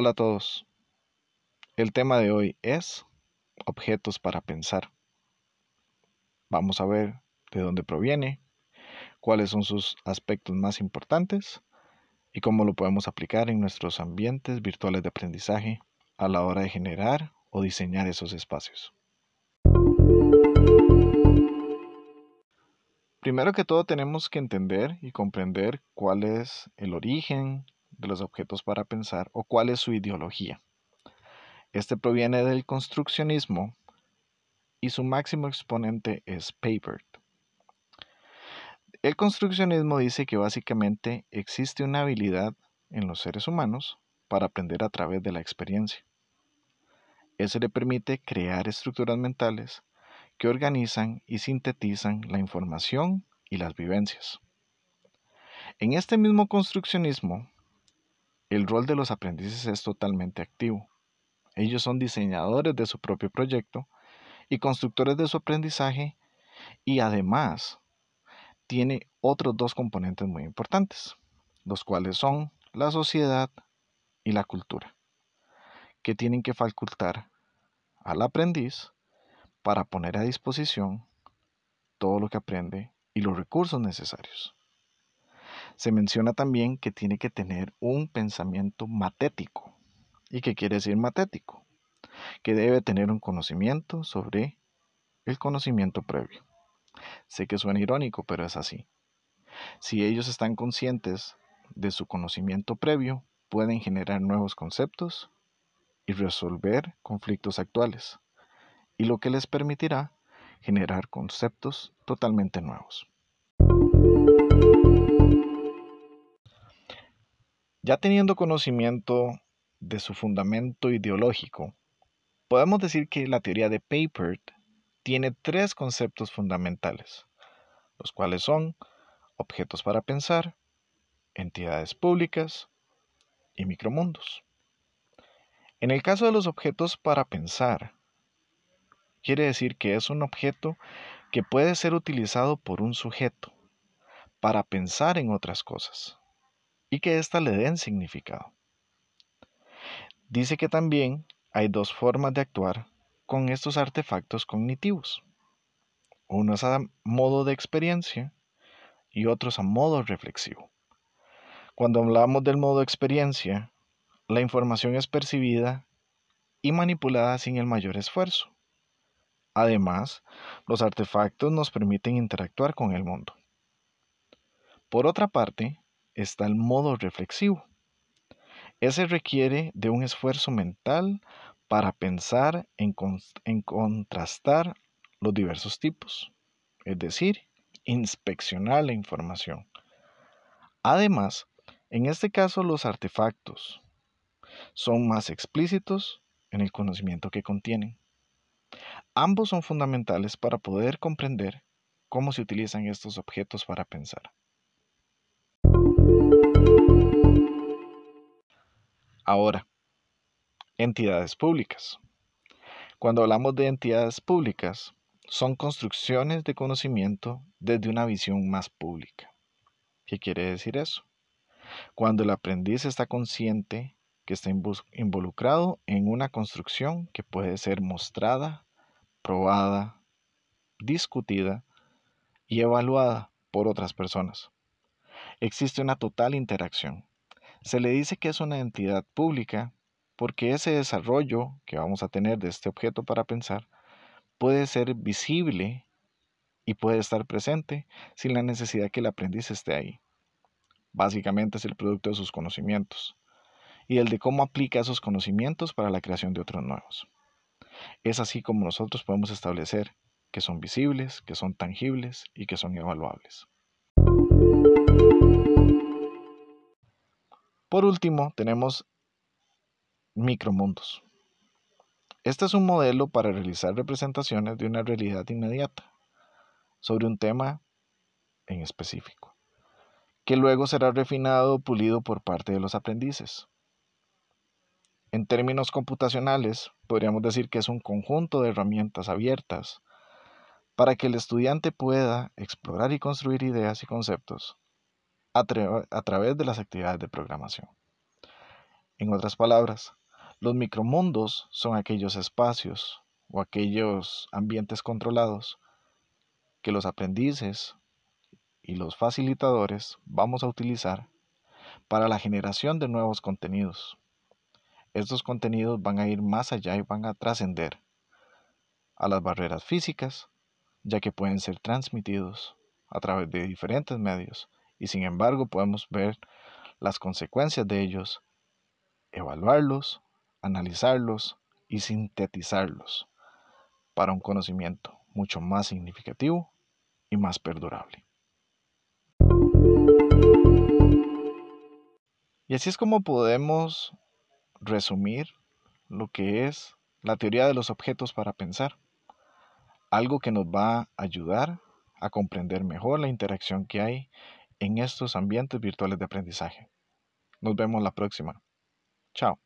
Hola a todos. El tema de hoy es objetos para pensar. Vamos a ver de dónde proviene, cuáles son sus aspectos más importantes y cómo lo podemos aplicar en nuestros ambientes virtuales de aprendizaje a la hora de generar o diseñar esos espacios. Primero que todo tenemos que entender y comprender cuál es el origen de los objetos para pensar o cuál es su ideología. Este proviene del construccionismo y su máximo exponente es Papert. El construccionismo dice que básicamente existe una habilidad en los seres humanos para aprender a través de la experiencia. Eso le permite crear estructuras mentales que organizan y sintetizan la información y las vivencias. En este mismo construccionismo, el rol de los aprendices es totalmente activo. Ellos son diseñadores de su propio proyecto y constructores de su aprendizaje y además tiene otros dos componentes muy importantes, los cuales son la sociedad y la cultura, que tienen que facultar al aprendiz para poner a disposición todo lo que aprende y los recursos necesarios. Se menciona también que tiene que tener un pensamiento matético. ¿Y qué quiere decir matético? Que debe tener un conocimiento sobre el conocimiento previo. Sé que suena irónico, pero es así. Si ellos están conscientes de su conocimiento previo, pueden generar nuevos conceptos y resolver conflictos actuales y lo que les permitirá generar conceptos totalmente nuevos. Ya teniendo conocimiento de su fundamento ideológico, podemos decir que la teoría de Papert tiene tres conceptos fundamentales, los cuales son objetos para pensar, entidades públicas y micromundos. En el caso de los objetos para pensar, quiere decir que es un objeto que puede ser utilizado por un sujeto para pensar en otras cosas y que ésta le den significado. Dice que también hay dos formas de actuar con estos artefactos cognitivos. Uno es a modo de experiencia y otros a modo reflexivo. Cuando hablamos del modo experiencia, la información es percibida y manipulada sin el mayor esfuerzo. Además, los artefactos nos permiten interactuar con el mundo. Por otra parte, está el modo reflexivo. Ese requiere de un esfuerzo mental para pensar en, en, contrastar los diversos tipos, es decir, inspeccionar la información. Además, en este caso los artefactos son más explícitos en el conocimiento que contienen. Ambos son fundamentales para poder comprender cómo se utilizan estos objetos para pensar. Ahora, entidades públicas. Cuando hablamos de entidades públicas, son construcciones de conocimiento desde una visión más pública. ¿Qué quiere decir eso? Cuando el aprendiz está consciente que está involucrado en una construcción que puede ser mostrada probada, discutida y evaluada por otras personas. Existe una total interacción. Se le dice que es una entidad pública porque ese desarrollo que vamos a tener de este objeto para pensar puede ser visible y puede estar presente sin la necesidad que el aprendiz esté ahí. Básicamente es el producto de sus conocimientos y el de cómo aplica esos conocimientos para la creación de otros nuevos. Es así como nosotros podemos establecer que son visibles, que son tangibles y que son evaluables. Por último, tenemos micromundos. Este es un modelo para realizar representaciones de una realidad inmediata sobre un tema en específico, que luego será refinado o pulido por parte de los aprendices. En términos computacionales, podríamos decir que es un conjunto de herramientas abiertas para que el estudiante pueda explorar y construir ideas y conceptos a, través de las actividades de programación. En otras palabras, los micromundos son aquellos espacios o aquellos ambientes controlados que los aprendices y los facilitadores vamos a utilizar para la generación de nuevos contenidos. Estos contenidos van a ir más allá y van a trascender a las barreras físicas, ya que pueden ser transmitidos a través de diferentes medios y sin embargo podemos ver las consecuencias de ellos, evaluarlos analizarlos y sintetizarlos para un conocimiento mucho más significativo y más perdurable. Y así es como podemos resumir lo que es la teoría de los objetos para pensar, algo que nos va a ayudar a comprender mejor la interacción que hay en estos ambientes virtuales de aprendizaje. Nos vemos la próxima. Chao.